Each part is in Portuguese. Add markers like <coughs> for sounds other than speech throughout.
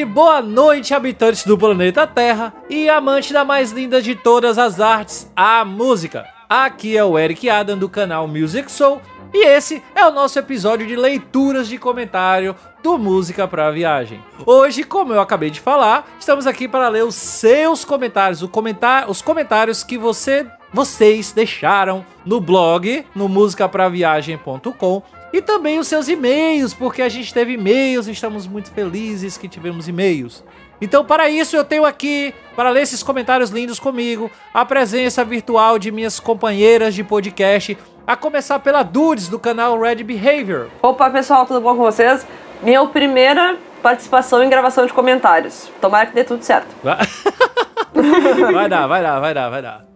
tarde, boa noite, habitantes do planeta Terra e amante da mais linda de todas as artes, a música. Aqui é o Eric Adam do canal Music Soul e esse é o nosso episódio de leituras de comentário do Música para Viagem. Hoje, como eu acabei de falar, estamos aqui para ler os seus comentários, comentar, os comentários que você, vocês deixaram no blog, no musicapraviagem.com e também os seus e-mails, porque a gente teve e-mails e estamos muito felizes que tivemos e-mails. Então, para isso, eu tenho aqui, para ler esses comentários lindos comigo, a presença virtual de minhas companheiras de podcast, a começar pela Dudes, do canal Red Behavior. Opa, pessoal, tudo bom com vocês? Minha primeira participação em gravação de comentários. Tomara que dê tudo certo. <laughs> Vai dar, vai dar, vai dar, vai dar.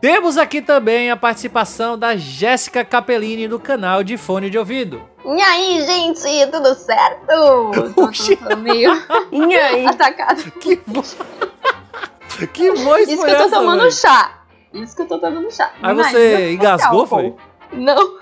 Temos aqui também a participação da Jéssica Capellini do canal de Fone de Ouvido. E aí, gente, tudo certo? <laughs> Oxi. Tô, tô meio <laughs> E aí? atacado. Que voz, <laughs> que voz Isso foi que eu tô essa, tomando velho? chá. Isso que eu tô tomando chá. Aí Mas você engasgou, foi? Não.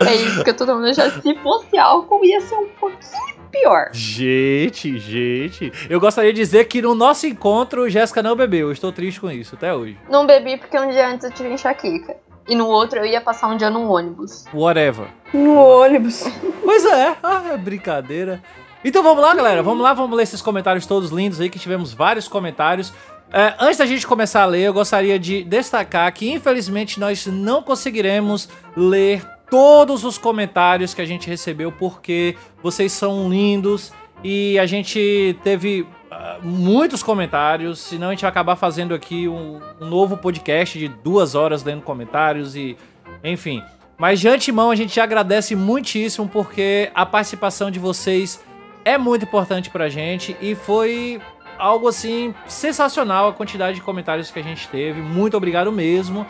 é isso que eu tô tomando chá. Se fosse álcool, ia ser um pouquinho pior. Gente, gente. Eu gostaria de dizer que no nosso encontro, Jéssica não bebeu. Eu estou triste com isso, até hoje. Não bebi porque um dia antes eu tive enxaqueca. E no outro eu ia passar um dia num ônibus. Whatever. No ônibus. Pois é, ah, é brincadeira. Então vamos lá, galera. Vamos lá, vamos ler esses comentários todos lindos aí, que tivemos vários comentários. É, antes da gente começar a ler, eu gostaria de destacar que infelizmente nós não conseguiremos ler todos os comentários que a gente recebeu, porque vocês são lindos e a gente teve ah, muitos comentários, senão a gente vai acabar fazendo aqui um, um novo podcast de duas horas lendo comentários e enfim. Mas de antemão a gente agradece muitíssimo porque a participação de vocês é muito importante pra gente e foi algo assim sensacional a quantidade de comentários que a gente teve. Muito obrigado mesmo.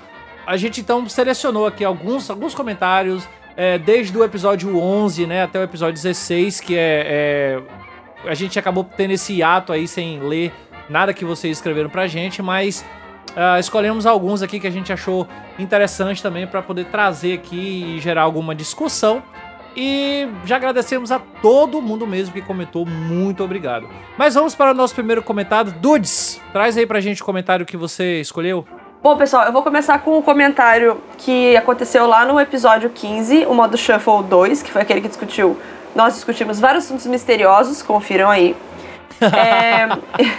A gente então selecionou aqui alguns, alguns comentários, é, desde o episódio 11 né, até o episódio 16, que é, é. A gente acabou tendo esse hiato aí sem ler nada que vocês escreveram pra gente, mas ah, escolhemos alguns aqui que a gente achou interessante também para poder trazer aqui e gerar alguma discussão. E já agradecemos a todo mundo mesmo que comentou, muito obrigado. Mas vamos para o nosso primeiro comentário. Dudes, traz aí pra gente o comentário que você escolheu. Bom, pessoal, eu vou começar com um comentário que aconteceu lá no episódio 15, o modo Shuffle 2, que foi aquele que discutiu. Nós discutimos vários assuntos misteriosos, confiram aí. É,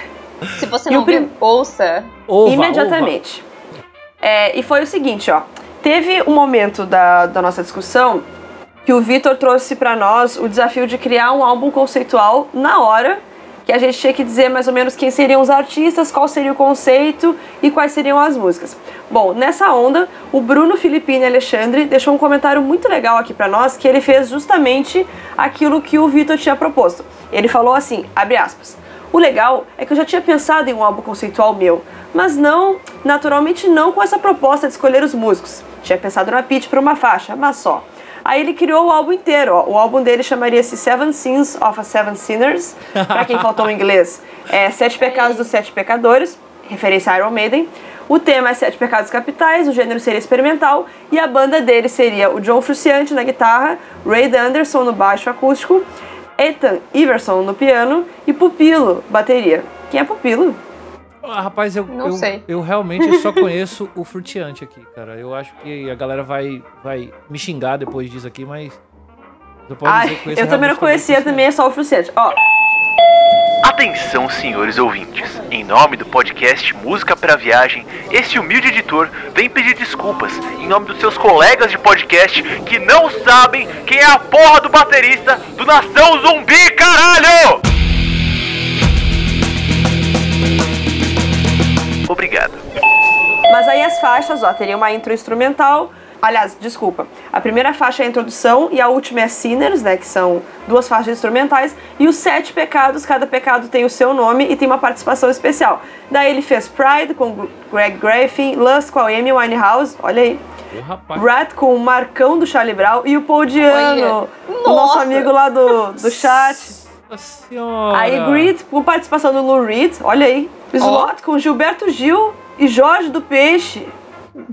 <laughs> Se você não prim- viu, ouça. Ova, imediatamente. É, e foi o seguinte, ó. Teve um momento da, da nossa discussão que o Vitor trouxe pra nós o desafio de criar um álbum conceitual na hora, que a gente tinha que dizer mais ou menos quem seriam os artistas, qual seria o conceito e quais seriam as músicas. Bom, nessa onda, o Bruno Filippini Alexandre deixou um comentário muito legal aqui pra nós, que ele fez justamente aquilo que o Vitor tinha proposto. Ele falou assim, abre aspas, o legal é que eu já tinha pensado em um álbum conceitual meu, mas não, naturalmente não com essa proposta de escolher os músicos. Tinha pensado na pitch para uma faixa, mas só. Aí ele criou o álbum inteiro. O álbum dele chamaria-se Seven Sins of a Seven Sinners. Pra quem faltou o inglês, é Sete Pecados dos Sete Pecadores, referência a Iron Maiden. O tema é Sete Pecados Capitais, o gênero seria experimental e a banda dele seria o John Frusciante na guitarra, Ray Anderson no baixo acústico, Ethan Iverson no piano e Pupilo, bateria. Quem é Pupilo? Ah, rapaz, eu, Não eu, sei. eu realmente só <laughs> conheço o Frutiante aqui, cara. Eu acho que a galera vai, vai me xingar depois disso aqui, mas. Eu, posso Ai, eu também não conhecia, Frutiante. também é só o Frusciante. Ó, Atenção, senhores ouvintes. Em nome do podcast Música para Viagem, este humilde editor vem pedir desculpas em nome dos seus colegas de podcast que não sabem quem é a porra do baterista do Nação Zumbi, caralho! Obrigado. Mas aí as faixas, ó, teria uma intro instrumental. Aliás, desculpa. A primeira faixa é a introdução e a última é Sinners, né? Que são duas faixas instrumentais. E os sete pecados, cada pecado tem o seu nome e tem uma participação especial. Daí ele fez Pride com Greg Graffin, Lust com a Amy Winehouse, olha aí. Rapaz. Rat com o Marcão do Charlie Brown e o Paul Diano, o nosso amigo lá do, do chat. <laughs> Senhora. Aí Grid com participação do Lou Reed, olha aí. Slot com Gilberto Gil e Jorge do Peixe.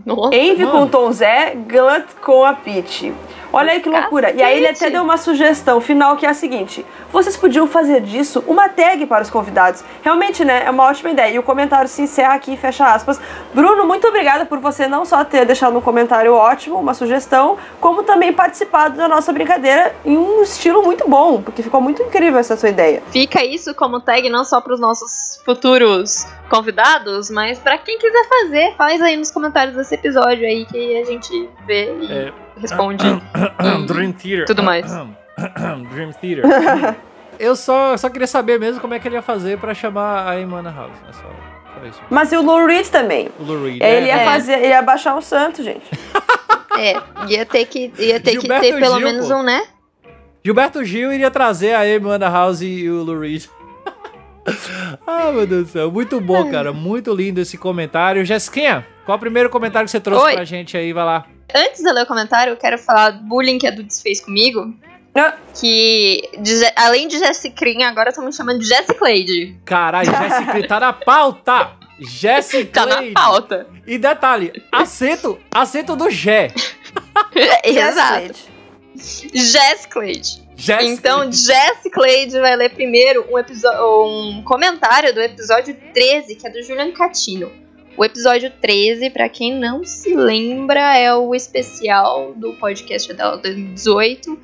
Nossa. Envy com. Tom Zé, Glut com a Peach. Olha aí que loucura. E aí ele até deu uma sugestão final que é a seguinte: vocês podiam fazer disso uma tag para os convidados. Realmente, né? É uma ótima ideia. E o comentário se encerra aqui, fecha aspas. Bruno, muito obrigada por você não só ter deixado um comentário ótimo, uma sugestão, como também participado da nossa brincadeira em um estilo muito bom, porque ficou muito incrível essa sua ideia. Fica isso como tag não só para os nossos futuros convidados, mas para quem quiser fazer, faz aí nos comentários desse episódio aí que a gente vê e É. responde. <coughs> Dream Theater. tudo mais. <coughs> Dream Theater. <laughs> Eu só, só queria saber mesmo como é que ele ia fazer pra chamar a Emana House. É só, só isso. Mas e o Lou Reed também. O Lou Reed. Ele ia É. fazer, ele ia baixar um santo, gente. <laughs> É, ia ter que, ia ter, que Gilberto ter pelo Gil, menos pô. um, né? Gilberto Gil iria trazer a Emana House e o Lou Reed. <laughs> ah, meu Deus do céu. Muito bom, cara. Muito lindo esse comentário. Jessiquinha, qual o primeiro comentário que você trouxe Oi. pra gente aí? Vai lá. Antes de eu ler o comentário, eu quero falar do bullying que a Dudes fez comigo. Ah. Que, de além de Jessicrinha, agora estão me chamando de Jessiclade. Caralho, Jessica tá na pauta. Jessica Tá na pauta. E detalhe, acento, acento do Gé. <laughs> Exato. Jessiclade. Jessica. Então, Jess vai ler primeiro um, um comentário do episódio 13, que é do Julian Catino. O episódio 13, pra quem não se lembra, é o especial do podcast dela 2018,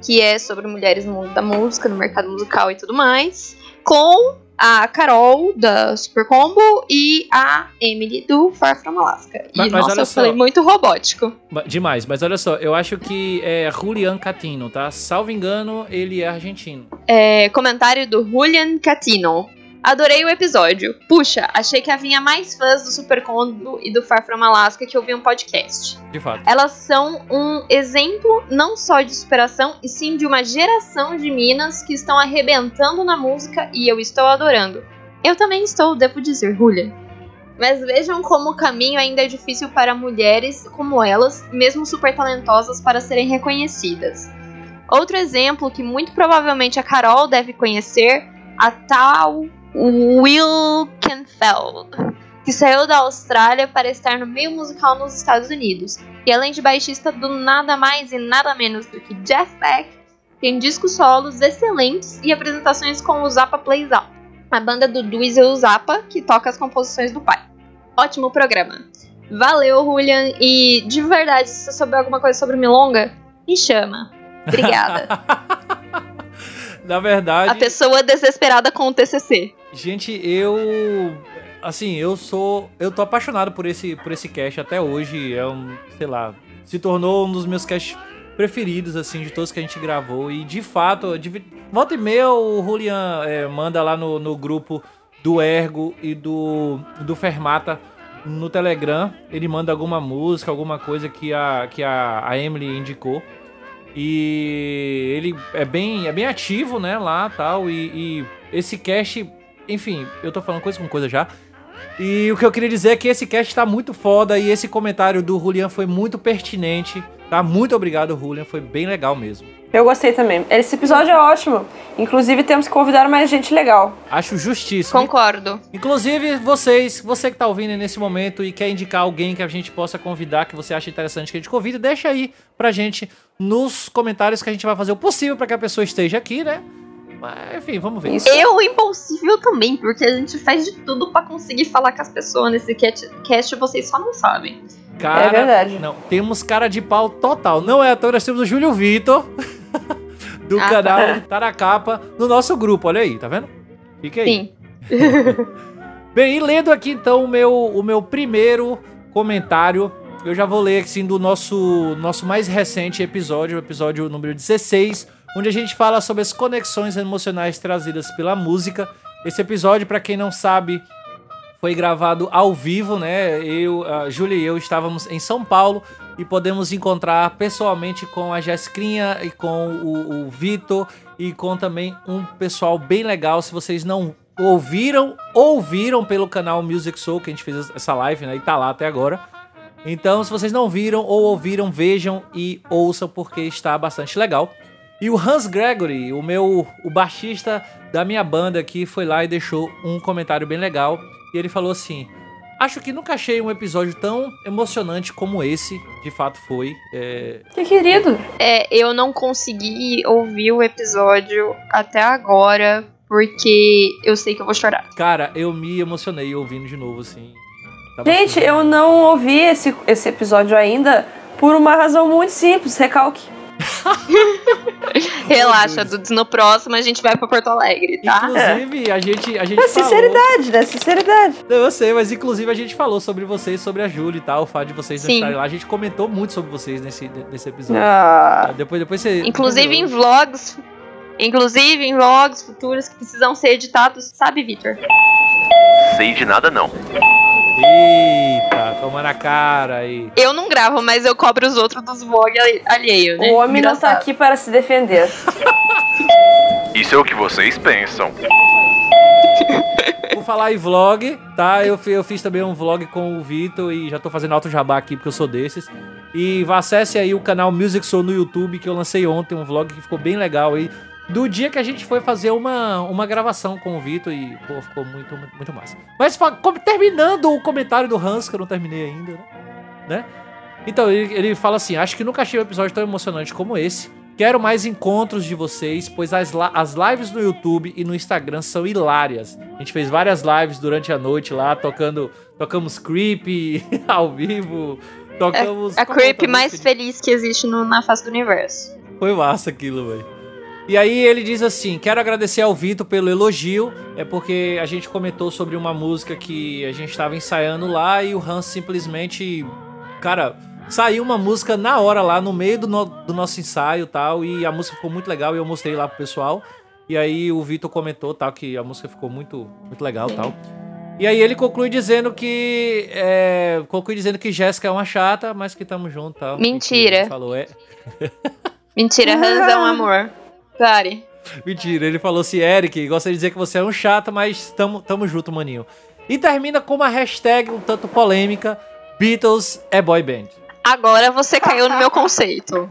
que é sobre mulheres no mundo da música, no mercado musical e tudo mais, com a Carol da Super Combo e a Emily do Far From Alaska. E Mas- mas nossa, olha eu só. falei muito robótico. Demais, mas olha só, eu acho que é Julian Catino, tá? Salvo engano, ele é argentino. É, comentário do Julian Catino. Adorei o episódio. Puxa, achei que havia mais fãs do Super Combo e do Far From Alaska que ouviam podcast. De fato. Elas são um exemplo não só de superação, e sim de uma geração de minas que estão arrebentando na música e eu estou adorando. Eu também estou, devo dizer, Julian. Mas vejam como o caminho ainda é difícil para mulheres como elas, mesmo super talentosas, para serem reconhecidas. Outro exemplo que muito provavelmente a Carol deve conhecer, a tal Wilkenfeld, que saiu da Austrália para estar no meio musical nos Estados Unidos. E além de baixista do nada mais e nada menos do que Jeff Beck, tem discos solos excelentes e apresentações com o Zappa Plays Out, a banda do Dweezil Zappa, que toca as composições do pai. Ótimo programa. Valeu, Julian, e de verdade, se você souber alguma coisa sobre Milonga, me chama. Obrigada. <laughs> Na verdade, A pessoa desesperada com o TCC. Gente, eu assim, eu sou, eu tô apaixonado por esse por esse cast até hoje, é um, sei lá, se tornou um dos meus casts preferidos assim de todos que a gente gravou e de fato, de, volta e meia o Julian é, manda lá no, no grupo do Ergo e do do Fermata no Telegram, ele manda alguma música, alguma coisa que a que a, a Emily indicou. E ele é bem, é bem ativo, né, lá tal. E, e esse cast, enfim, eu tô falando coisa com coisa já. E o que eu queria dizer é que esse cast tá muito foda e esse comentário do Julian foi muito pertinente, tá? Muito obrigado, Julian, foi bem legal mesmo. Eu gostei também. Esse episódio é ótimo. Inclusive, temos que convidar mais gente legal. Acho justíssimo. Concordo. Inclusive, vocês, você que tá ouvindo aí nesse momento e quer indicar alguém que a gente possa convidar, que você acha interessante que a gente convide, deixa aí pra gente nos comentários que a gente vai fazer o possível pra que a pessoa esteja aqui, né? Mas, enfim, vamos ver. Isso. Eu impossível também, porque a gente faz de tudo pra conseguir falar com as pessoas nesse cast, vocês só não sabem. Cara, É verdade. Não, temos cara de pau total. Não é à toa, nós temos o Júlio Vitor, <laughs> do Ah, canal Tá na Capa, no nosso grupo. Olha aí, tá vendo? Fica aí. Sim. <laughs> Bem, e lendo aqui então o meu, o meu primeiro comentário, eu já vou ler assim do nosso, nosso mais recente episódio, o episódio número 16, onde a gente fala sobre as conexões emocionais trazidas pela música. Esse episódio, pra quem não sabe, foi gravado ao vivo, né? Eu, a Júlia e eu estávamos em São Paulo e podemos encontrar pessoalmente com a Jessicrinha e com o, o Vitor e com também um pessoal bem legal. Se vocês não ouviram, ouviram pelo canal Music Soul, que a gente fez essa live, né? E tá lá até agora. Então, se vocês não viram ou ouviram, vejam e ouçam porque está bastante legal. E o Hans Gregory, o meu o baixista da minha banda aqui, foi lá e deixou um comentário bem legal. E ele falou assim: acho que nunca achei um episódio tão emocionante como esse, de fato foi. É, Que querido. É, eu não consegui ouvir o episódio até agora, porque eu sei que eu vou chorar. Cara, eu me emocionei ouvindo de novo, assim. Tava Gente, assim, eu não ouvi esse, esse episódio ainda por uma razão muito simples, recalque. <laughs> Relaxa. Dudes, no próximo a gente vai pra Porto Alegre, tá? Inclusive, a gente, a gente Mas falou... sinceridade, né? Sinceridade. Não, Eu sei, mas inclusive a gente falou sobre vocês, sobre a Júlia e tal, o fato de vocês não Sim. estarem lá. A gente comentou muito sobre vocês nesse, nesse episódio. Ah, Depois, depois você. Inclusive em vlogs. Inclusive em vlogs futuros que precisam ser editados, sabe, Victor? Sei de nada não. Eu- Eita, toma na cara aí. Eu não gravo, mas eu cobro os outros dos vlogs ali- alheio, né? o homem não tá Engraçado. aqui para se defender. <laughs> Isso é o que vocês pensam. Por falar em vlog, tá? Eu, eu fiz também um vlog com o Vitor e já tô fazendo alto jabá aqui porque eu sou desses. E vá, acesse aí o canal Music Soul no YouTube que eu lancei ontem, um vlog que ficou bem legal aí. Do dia que a gente foi fazer uma, uma gravação com o Vitor e pô, ficou muito, muito, massa. Mas terminando o comentário do Hans, que eu não terminei ainda, né? né? Então, ele, ele fala assim: Acho que nunca achei um episódio tão emocionante como esse. Quero mais encontros de vocês, pois as, as lives no YouTube e no Instagram são hilárias. A gente fez várias lives durante a noite lá, tocando. Tocamos Creep <laughs> ao vivo. Tocamos. A é creep outra mais feliz que existe no- na face do universo. Foi massa aquilo, velho. E aí ele diz assim: quero agradecer ao Vitor pelo elogio. É porque a gente comentou sobre uma música que a gente estava ensaiando lá e o Hans simplesmente. Cara, saiu uma música na hora lá, no meio do, no- do nosso ensaio e tal. E a música ficou muito legal e eu mostrei lá pro pessoal. E aí o Vitor comentou tal, que a música ficou muito, muito legal e tal. E aí ele conclui dizendo que. É, conclui dizendo que Jéssica é uma chata, mas que tamo junto e tal. Mentira. Ele falou, é. Mentira, Hans é um <laughs> amor. Pare. Mentira, ele falou assim, Eric, gostaria de dizer que você é um chato, mas tamo, tamo junto, maninho. E termina com uma hashtag um tanto polêmica, Beatles é boy band. Agora você caiu no meu conceito.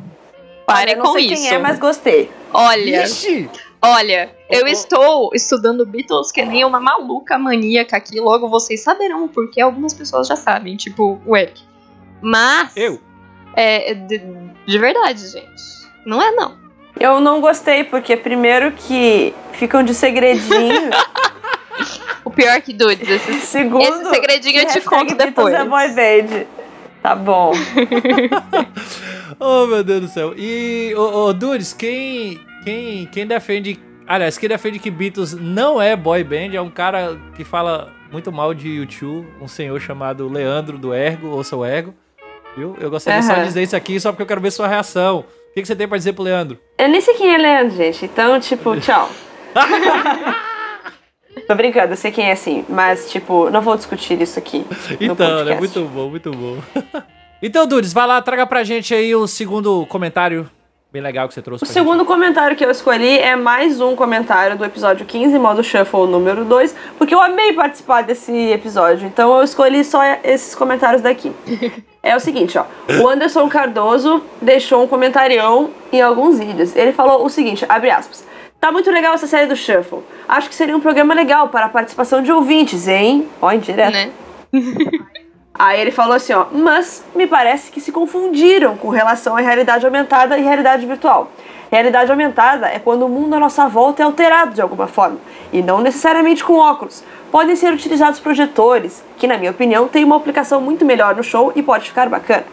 Pare com sei isso. quem é, mas gostei. Olha, Ixi! olha, eu estou estudando Beatles que nem uma maluca maníaca aqui. Logo vocês saberão, porque algumas pessoas já sabem, tipo o Eric. Mas. Eu? É, de, de verdade, gente. Não é não. Eu não gostei, porque primeiro que ficam de segredinho. <laughs> O pior que dudes, esse, <laughs> segundo, esse segredinho eu te conto Beatles depois. é boy band. Tá bom. <laughs> Oh, meu Deus do céu. E, ô, ô Dudes, quem, quem, quem defende... Aliás, quem defende que Beatles não é boy band é um cara que fala muito mal de YouTube, um senhor chamado Leandro do Ergo, ou seu Ergo. Viu? Eu gostaria só de dizer isso aqui só porque eu quero ver sua reação. O que, que você tem pra dizer pro Leandro? Eu nem sei quem é Leandro, gente. Então, tipo, <laughs> tchau. Tô brincando, eu sei quem é sim. Mas, tipo, não vou discutir isso aqui. Então, né? podcast. Muito bom, muito bom. <laughs> então, Dudes, vai lá, traga pra gente aí o segundo comentário bem legal que você trouxe O pra segundo comentário que eu escolhi é mais um comentário do episódio 15, modo Shuffle número 2, porque eu amei participar desse episódio, então eu escolhi só esses comentários daqui. <laughs> É o seguinte, ó. O Anderson Cardoso deixou um comentarião em alguns vídeos. Ele falou o seguinte, abre aspas. Tá muito legal essa série do Shuffle. Acho que seria um programa legal para a participação de ouvintes, hein? Ó, indireto. Né? <laughs> Aí ele falou assim, ó, mas me parece que se confundiram com relação à realidade aumentada e realidade virtual. Realidade aumentada é quando o mundo à nossa volta é alterado de alguma forma, e não necessariamente com óculos. Podem ser utilizados projetores, que na minha opinião tem uma aplicação muito melhor no show e pode ficar bacana.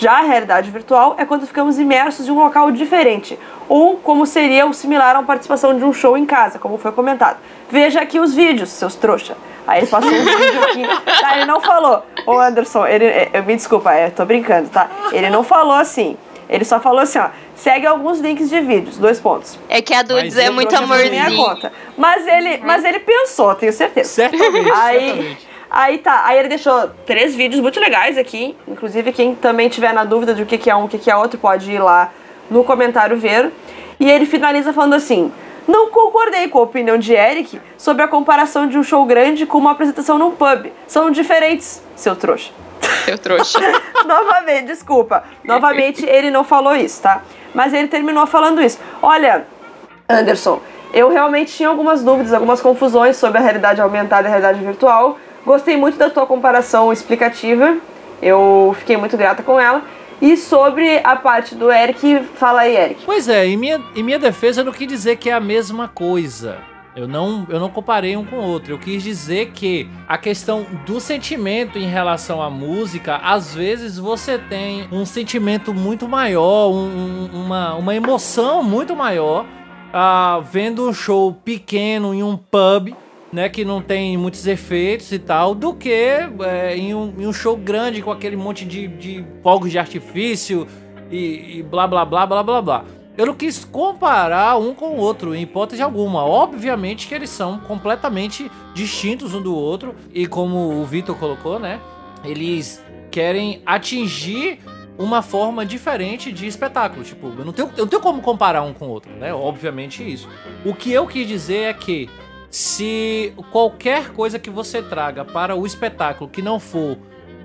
Já a realidade virtual é quando ficamos imersos em um local diferente, ou como seria o similar a uma participação de um show em casa, como foi comentado. Veja aqui os vídeos, seus trouxa. Aí ele passou um vídeo aqui. Tá, ele não falou. Ô Anderson, ele, é, eu me desculpa, eu tô brincando, tá? Ele não falou assim. Ele só falou assim, ó. Segue alguns links de vídeos, dois pontos. É que a Dudes é muito Por minha amorzinho. conta. Mas ele, mas ele pensou, tenho certeza. Certamente, Aí, certamente. Aí tá, aí ele deixou três vídeos muito legais aqui. Inclusive, quem também tiver na dúvida de o que, é um o que, que é outro, pode ir lá no comentário ver. E ele finaliza falando assim: Não concordei com a opinião de Eric sobre a comparação de um show grande com uma apresentação num pub. São diferentes, seu trouxa. Seu trouxa. <laughs> Novamente, desculpa. Novamente, ele não falou isso, tá? Mas ele terminou falando isso. Olha, Anderson, eu realmente tinha algumas dúvidas, algumas confusões sobre a realidade aumentada e a realidade virtual, Gostei muito da tua comparação explicativa. Eu fiquei muito grata com ela. E sobre a parte do Eric, fala aí, Eric. Pois é, em minha, em minha defesa eu não quis dizer que é a mesma coisa. Eu não, eu não comparei um com o outro. Eu quis dizer que a questão do sentimento em relação à música, às vezes você tem um sentimento muito maior, um, uma, uma emoção muito maior, uh, vendo um show pequeno em um pub né, que não tem muitos efeitos e tal, do que é, em, um, em, um, show grande com aquele monte de, de fogos de artifício e, e, blá blá blá blá blá blá. Eu não quis comparar um com o outro, em hipótese alguma. Obviamente que eles são completamente distintos um do outro, e como o Vitor colocou, né, eles querem atingir uma forma diferente de espetáculo. Tipo, eu não tenho, eu não tenho como comparar um com o outro, né? Obviamente isso. O que eu quis dizer é que se qualquer coisa que você traga para o espetáculo que não for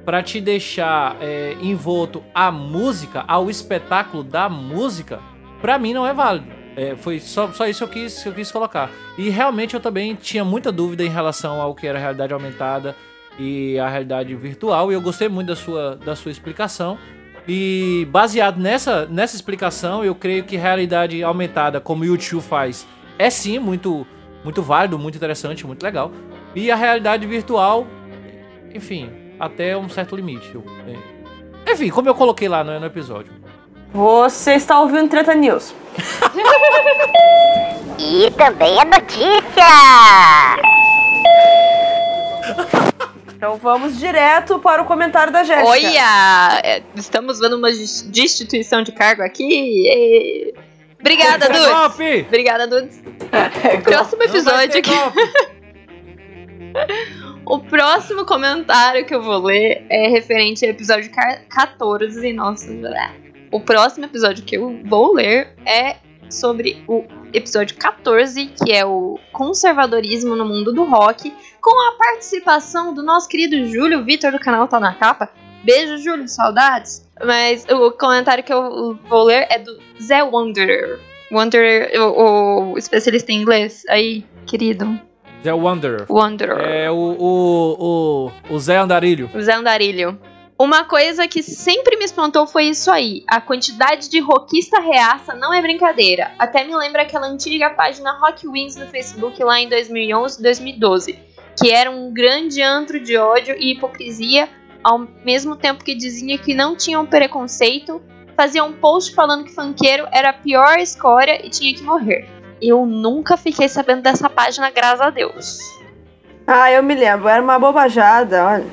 para te deixar é, envolto à música, ao espetáculo da música, para mim não é válido. É, foi só, só isso que eu, quis, que eu quis colocar. E realmente eu também tinha muita dúvida em relação ao que era realidade aumentada e a realidade virtual. E eu gostei muito da sua, da sua explicação. E baseado nessa, nessa explicação, eu creio que realidade aumentada, como o YouTube faz, é sim muito muito válido, muito interessante, muito legal. E a realidade virtual, enfim, até um certo limite. É. Enfim, como eu coloquei lá no, no episódio. Você está ouvindo Treta News. <laughs> e também a notícia! Então vamos direto para o comentário da Jéssica. Olha! É, estamos vendo uma destituição de cargo aqui. Obrigada, Dudes. Obrigada, Dudes. O próximo episódio aqui. <laughs> o próximo comentário que eu vou ler é referente ao episódio 14. Nossa, o próximo episódio que eu vou ler é sobre o episódio 14, que é o conservadorismo no mundo do rock, com a participação do nosso querido Júlio Vitor do canal Tá na Capa. Beijo, Júlio, saudades. Mas o comentário que eu vou ler é do Zé Wanderer. Wanderer, o, o especialista em inglês. Aí, querido. Zé Wanderer. Wanderer. É o, o, o, o Zé Andarilho. O Zé Andarilho. Uma coisa que sempre me espantou foi isso aí. A quantidade de rockista reaça não é brincadeira. Até me lembra aquela antiga página Rock Wins no Facebook lá em 2011 2012, que era um grande antro de ódio e hipocrisia ao mesmo tempo que dizia que não tinham preconceito, fazia um post falando que funkeiro era a pior escória e tinha que morrer. Eu nunca fiquei sabendo dessa página, graças a Deus. Ah, eu me lembro, era uma bobajada, olha.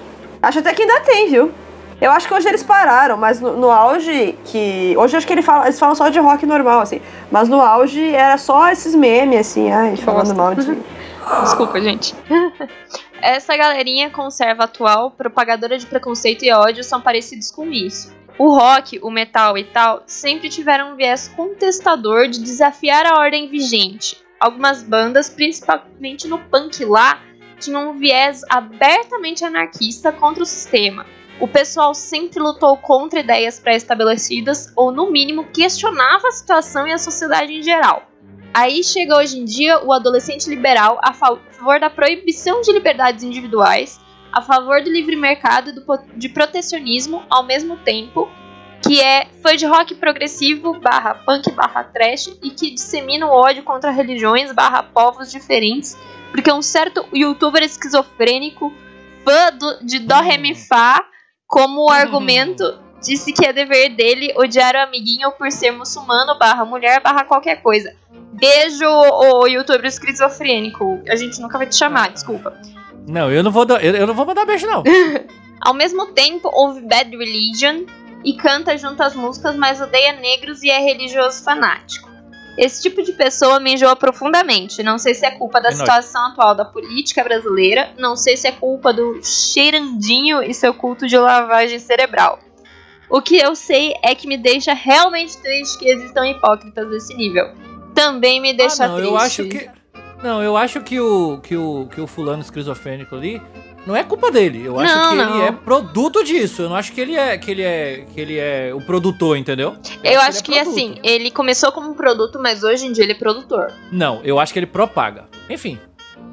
Acho até que ainda tem, viu? Eu acho que hoje eles pararam, mas no, no auge que. Hoje acho que ele fala, eles falam só de rock normal, assim. Mas no auge era só esses memes, assim, ai, falando mal de. <laughs> Desculpa, gente. Essa galerinha conserva atual, propagadora de preconceito e ódio, são parecidos com isso. O rock, o metal e tal sempre tiveram um viés contestador de desafiar a ordem vigente. Algumas bandas, principalmente no punk lá, tinham um viés abertamente anarquista contra o sistema. O pessoal sempre lutou contra ideias pré-estabelecidas ou, no mínimo, questionava a situação e a sociedade em geral. Aí chega hoje em dia o adolescente liberal a favor da proibição de liberdades individuais, a favor do livre mercado e do, de protecionismo ao mesmo tempo, que é fã de rock progressivo barra punk barra trash e que dissemina o ódio contra religiões barra povos diferentes, porque um certo youtuber esquizofrênico, fã do, de Dó Ré Mi Fá, como <laughs> argumento disse que é dever dele odiar o amiguinho por ser muçulmano barra mulher barra qualquer coisa. Beijo, o youtuber esquizofrênico. A gente nunca vai te chamar, desculpa. Não, eu não vou, eu, eu não vou mandar beijo, não. <laughs> Ao mesmo tempo, ouve Bad Religion e canta junto às músicas, mas odeia negros e é religioso fanático. Esse tipo de pessoa me enjoa profundamente. Não sei se é culpa da é situação nóis. atual da política brasileira, não sei se é culpa do cheirandinho e seu culto de lavagem cerebral. O que eu sei é que me deixa realmente triste que existam hipócritas desse nível também me deixa ah, não, triste. Eu acho que não, eu acho que o que o que o fulano esquizofrênico ali não é culpa dele. Eu acho não, que não. ele é produto disso. Eu não acho que ele é que ele é que ele é o produtor, entendeu? Eu, eu acho, acho que, que é assim, ele começou como um produto, mas hoje em dia ele é produtor. Não, eu acho que ele propaga. Enfim,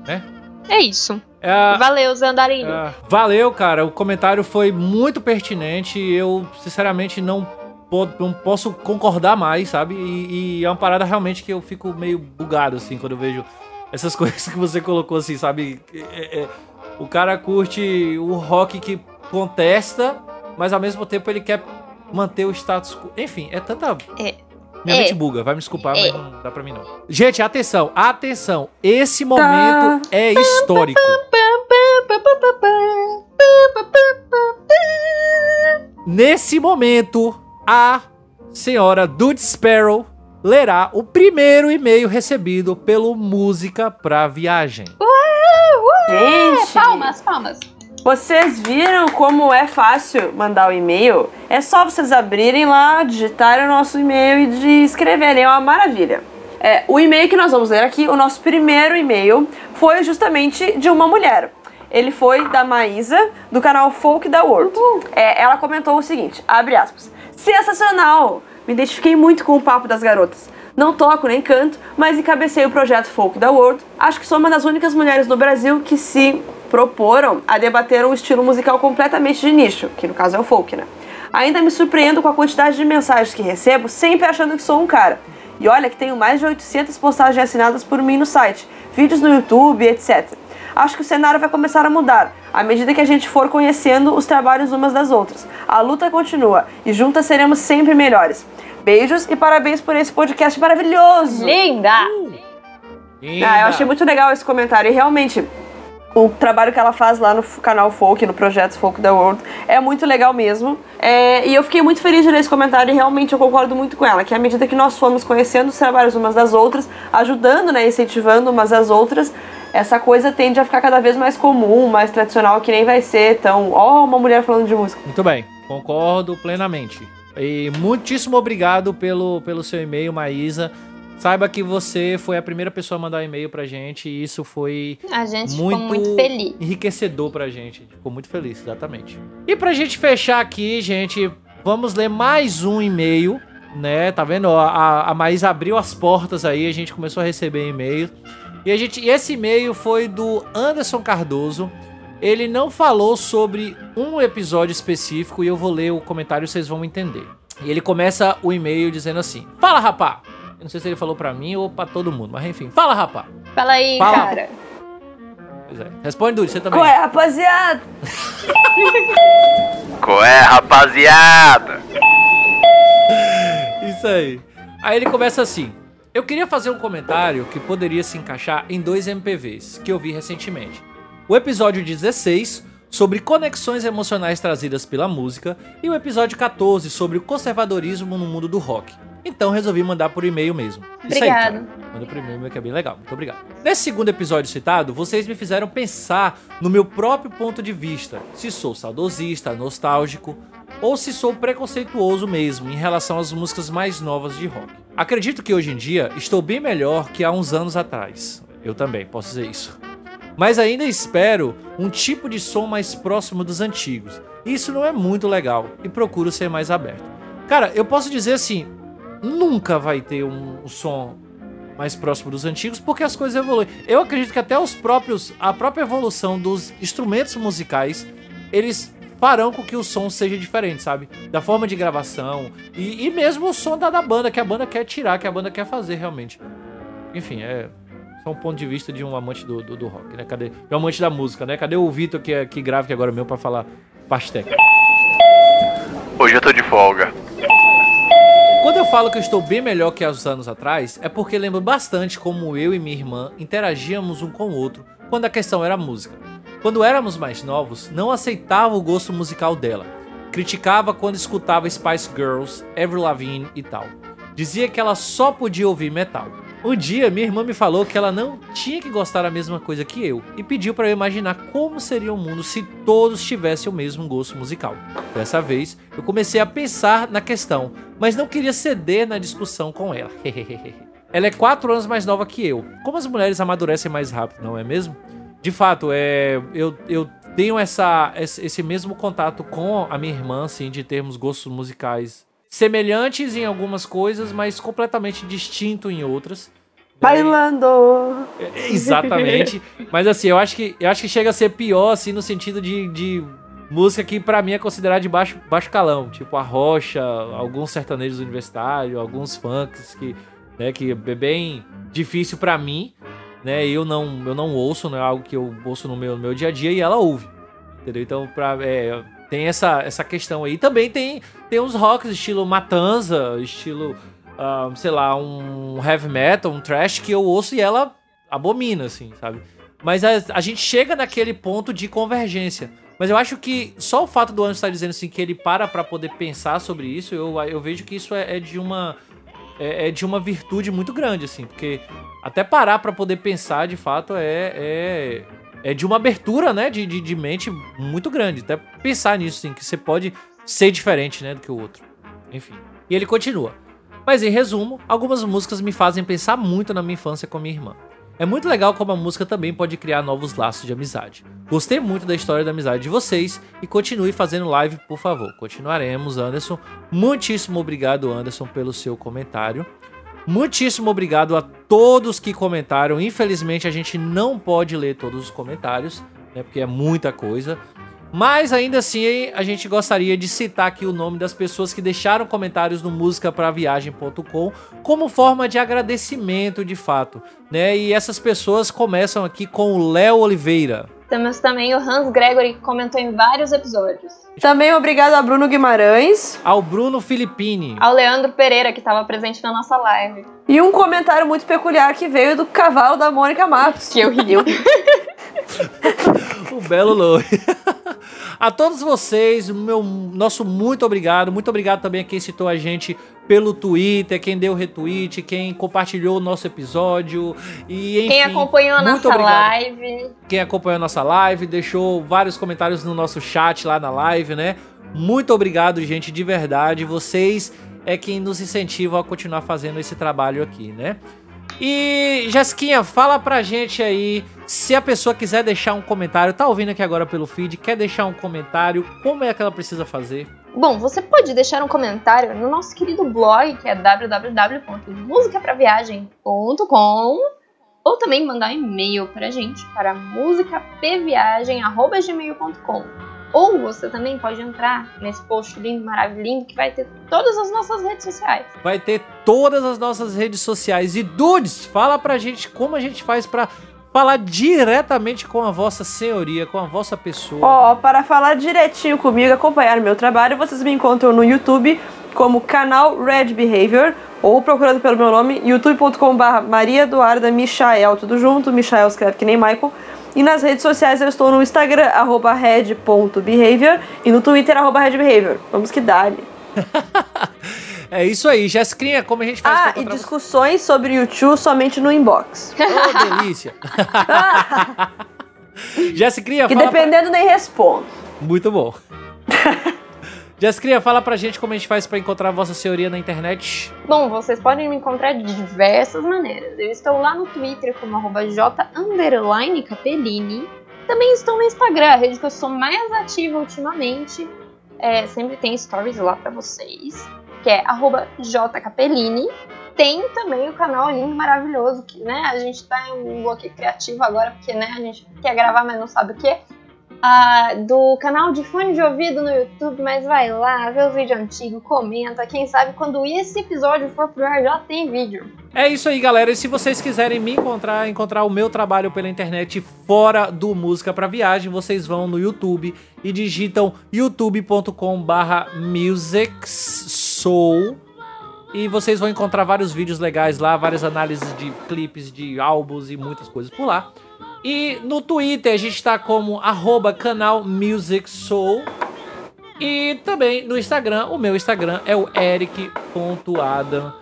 né? É isso. É, Valeu, Zandarino. é, valeu, cara. O comentário foi muito pertinente. Eu, sinceramente, não, não posso concordar mais, sabe? E, e é uma parada realmente que eu fico meio bugado, assim, quando eu vejo essas <laughs> coisas que você colocou, assim, sabe? É- é- o cara curte o rock que contesta, mas ao mesmo tempo ele quer manter o status quo. Enfim, é tanta. É. Minha É. mente buga, vai me desculpar, É. mas não dá pra mim não. Gente, atenção, atenção. Esse momento é histórico. Nesse momento, a senhora Dude Sparrow lerá o primeiro e-mail recebido pelo Música pra Viagem. Gente, Palmas, palmas. vocês viram como é fácil mandar o e-mail? É só vocês abrirem lá, digitarem o nosso e-mail e de escreverem, é uma maravilha. É, o e-mail que nós vamos ler aqui, o nosso primeiro e-mail, foi justamente de uma mulher. Ele foi da Maísa, do canal Folk da World. É, ela comentou o seguinte, abre aspas, Sensacional! Me identifiquei muito com o papo das garotas. Não toco nem canto, mas encabecei o projeto Folk da World. Acho que sou uma das únicas mulheres no Brasil que se proporam a debater um estilo musical completamente de nicho, que no caso é o folk, né? Ainda me surpreendo com a quantidade de mensagens que recebo, sempre achando que sou um cara. E olha que tenho mais de 800 postagens assinadas por mim no site, vídeos no YouTube, etc. Acho que o cenário vai começar a mudar, à medida que a gente for conhecendo os trabalhos umas das outras. A luta continua e juntas seremos sempre melhores. Beijos e parabéns por esse podcast maravilhoso! Linda! Ah, eu achei muito legal esse comentário. E realmente, o trabalho que ela faz lá no canal Folk, no projeto Folk da World, é muito legal mesmo. É, e eu fiquei muito feliz de ler esse comentário e realmente eu concordo muito com ela, que à medida que nós fomos conhecendo os trabalhos umas das outras, ajudando, né, incentivando umas às outras, essa coisa tende a ficar cada vez mais comum, mais tradicional, que nem vai ser tão, ó, uma mulher falando de música. Muito bem, concordo plenamente. E muitíssimo obrigado pelo, pelo seu e-mail, Maísa. Saiba que você foi a primeira pessoa a mandar e-mail pra gente e isso foi A gente muito, ficou muito feliz. enriquecedor pra gente. Ficou muito feliz, exatamente. E pra gente fechar aqui, gente, vamos ler mais um e-mail, né? Tá vendo? A, a Maísa abriu as portas aí, a gente começou a receber e-mail. E a gente, e esse e-mail foi do Anderson Cardoso. Ele não falou sobre um episódio específico e eu vou ler o comentário e vocês vão entender. E ele começa o e-mail dizendo assim: Fala, rapá! Eu não sei se ele falou pra mim ou pra todo mundo, mas enfim, fala, rapá! Fala aí, Fala. cara. Pois é. Responde, Dude, você também. Qual é, rapaziada? <laughs> Qual é, rapaziada? Isso aí. Aí ele começa assim: Eu queria fazer um comentário que poderia se encaixar em dois MPVs que eu vi recentemente. O episódio 16 sobre conexões emocionais trazidas pela música e o episódio 14 sobre o conservadorismo no mundo do rock. Então resolvi mandar por e-mail mesmo. Isso aí, Obrigado. cara. Manda por e-mail que é bem legal. Muito obrigado. Nesse segundo episódio citado, vocês me fizeram pensar no meu próprio ponto de vista. Se sou saudosista, nostálgico ou se sou preconceituoso mesmo em relação às músicas mais novas de rock. Acredito que hoje em dia estou bem melhor que há uns anos atrás. Eu também posso dizer isso. Mas ainda espero um tipo de som mais próximo dos antigos. Isso não é muito legal e procuro ser mais aberto. Cara, eu posso dizer assim, nunca vai ter um, um som mais próximo dos antigos porque as coisas evoluem. Eu acredito que até os próprios a própria evolução dos instrumentos musicais, eles farão com que o som seja diferente, sabe? Da forma de gravação e, e mesmo o som da, da banda que a banda quer tirar, que a banda quer fazer realmente. Enfim, é só um ponto de vista de um amante do, do, do rock, né? Cadê? De um amante da música, né? Cadê o Vitor que, é, que grava aqui agora mesmo pra falar parte técnica? Hoje eu tô de folga. Quando eu falo que eu estou bem melhor que há uns anos atrás, é porque lembro bastante como eu e minha irmã interagíamos um com o outro quando a questão era música. Quando éramos mais novos, não aceitava o gosto musical dela. Criticava quando escutava Spice Girls, Avril Lavigne e tal. Dizia que ela só podia ouvir metal. Um dia, minha irmã me falou que ela não tinha que gostar da mesma coisa que eu e pediu para eu imaginar como seria o mundo se todos tivessem o mesmo gosto musical. Dessa vez, eu comecei a pensar na questão, mas não queria ceder na discussão com ela. <laughs> ela é 4 anos mais nova que eu. Como as mulheres amadurecem mais rápido, não é mesmo? De fato, é, eu, eu tenho essa, esse mesmo contato com a minha irmã, assim, de termos gostos musicais semelhantes em algumas coisas, mas completamente distinto em outras. Bailando. Exatamente. <laughs> Mas assim, eu acho que eu acho que chega a ser pior, assim, no sentido de, de música que pra mim é considerada de baixo, baixo calão. Tipo a rocha, alguns sertanejos universitários, alguns funks que, né, que é bem difícil pra mim, né? Eu não, eu não ouço, não é algo que eu ouço no meu, no meu dia a dia e ela ouve. Entendeu? Então, pra, é, tem essa, essa questão aí. Também tem, tem uns rocks estilo Matanza, estilo, ah, sei lá, um heavy metal, um trash que eu ouço e ela abomina, assim, sabe? Mas a, a gente chega naquele ponto de convergência. Mas eu acho que só o fato do Anderson estar dizendo assim que ele para pra poder pensar sobre isso, eu, eu vejo que isso é, é de uma é, é de uma virtude muito grande, assim, porque até parar pra poder pensar, de fato, é, é, é de uma abertura, né, de, de, de mente muito grande. Até pensar nisso, assim, que você pode ser diferente, né, do que o outro. Enfim. E ele continua. Mas em resumo, algumas músicas me fazem pensar muito na minha infância com minha irmã. É muito legal como a música também pode criar novos laços de amizade. Gostei muito da história da amizade de vocês e continue fazendo live, por favor. Continuaremos, Anderson. Muitíssimo obrigado, Anderson, pelo seu comentário. Muitíssimo obrigado a todos que comentaram. Infelizmente a gente não pode ler todos os comentários, né, porque é muita coisa. Mas ainda assim, a gente gostaria de citar aqui o nome das pessoas que deixaram comentários no musicapraviagem.com como forma de agradecimento de fato, né? E essas pessoas começam aqui com o Léo Oliveira. Temos também o Hans Gregory, que comentou em vários episódios. Também obrigado a Bruno Guimarães. Ao Bruno Filippini. Ao Leandro Pereira, que estava presente na nossa live. E um comentário muito peculiar que veio do cavalo da Mônica Matos. Que eu ri. <laughs> <laughs> o belo Loi. a todos vocês, meu nosso muito obrigado. Muito obrigado também a quem citou a gente pelo Twitter, quem deu retweet, quem compartilhou o nosso episódio e enfim, Quem acompanhou a nossa live. Quem acompanhou a nossa live, deixou vários comentários no nosso chat lá na live, né? Muito obrigado, gente, de verdade. Vocês é quem nos incentiva a continuar fazendo esse trabalho aqui, né? E, Jesquinha, fala pra gente aí se a pessoa quiser deixar um comentário, tá ouvindo aqui agora pelo feed, quer deixar um comentário, como é que ela precisa fazer? Bom, você pode deixar um comentário no nosso querido blog, que é www.musicapraviagem.com ou também mandar um e-mail pra gente para musicapviagem.gmail.com ou você também pode entrar nesse post lindo, maravilhoso, que vai ter todas as nossas redes sociais. Vai ter todas as nossas redes sociais. E Dudes, fala pra gente como a gente faz pra falar diretamente com a vossa senhoria, com a vossa pessoa. Ó, para falar direitinho comigo, acompanhar meu trabalho, vocês me encontram no YouTube como canal Red Behavior ou procurando pelo meu nome, youtube.com.br Maria Eduarda Michael, tudo junto, Michael escreve que nem Michael. E nas redes sociais eu estou no Instagram, arroba red.behavior e no Twitter, arroba redbehavior. Vamos que dá <laughs> É isso aí, Jéssica, como a gente faz Ah, e discussões sobre YouTube somente no inbox. você? Oh, delícia! <laughs> Jéssica, Que fala pra... dependendo nem respondo. Muito bom. <laughs> Jéssica, fala pra gente como a gente faz pra encontrar vossa senhoria na internet. Bom, vocês podem me encontrar de diversas maneiras. Eu estou lá no Twitter como arroba j_capellini. Também estou no Instagram, a rede que eu sou mais ativa ultimamente. É, sempre tem stories lá pra vocês, que é arroba jcapellini. Tem também o canal lindo, maravilhoso, que né, a gente tá em um bloqueio criativo agora, porque né, a gente quer gravar, mas não sabe o que. Ah, do canal de fone de ouvido no YouTube, mas vai lá, vê os vídeos antigos, comenta. Quem sabe quando esse episódio for pro ar já tem vídeo. É isso aí, galera. E se vocês quiserem me encontrar, encontrar o meu trabalho pela internet fora do Música pra Viagem, vocês vão no YouTube e digitam youtube.com/musicsoul e vocês vão encontrar vários vídeos legais lá, várias análises de clipes, de álbuns e muitas coisas por lá. E no Twitter a gente tá como arroba canal Music Soul. E também no Instagram, o meu Instagram é o eric.adamms.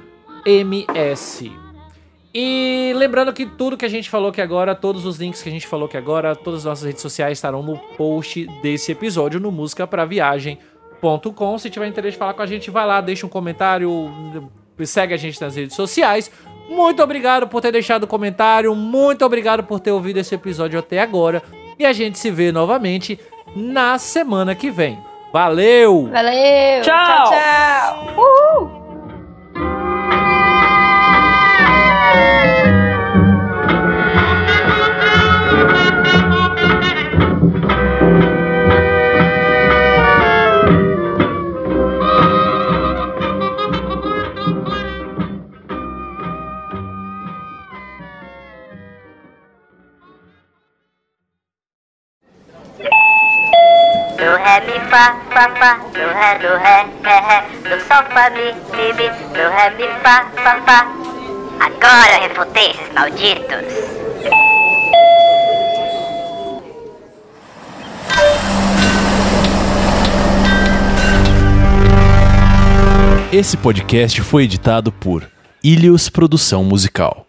E lembrando que tudo que a gente falou aqui agora, todos os links que a gente falou aqui agora, todas as nossas redes sociais estarão no post desse episódio no musicapraviagem.com. Se tiver interesse em falar com a gente, vai lá, deixa um comentário, segue a gente nas redes sociais. Muito obrigado por ter deixado o comentário, muito obrigado por ter ouvido esse episódio até agora. E a gente se vê novamente na semana que vem. Valeu! Valeu! Tchau. Tchau, tchau! Uhul! Fá, fá, fá, do, ré, do, ré, ré, ré, do, sol, fá, mi, mi, mi, do, ré, mi, fá, fá, fá. Agora eu refutei esses malditos. Esse podcast foi editado por Ilhos Produção Musical.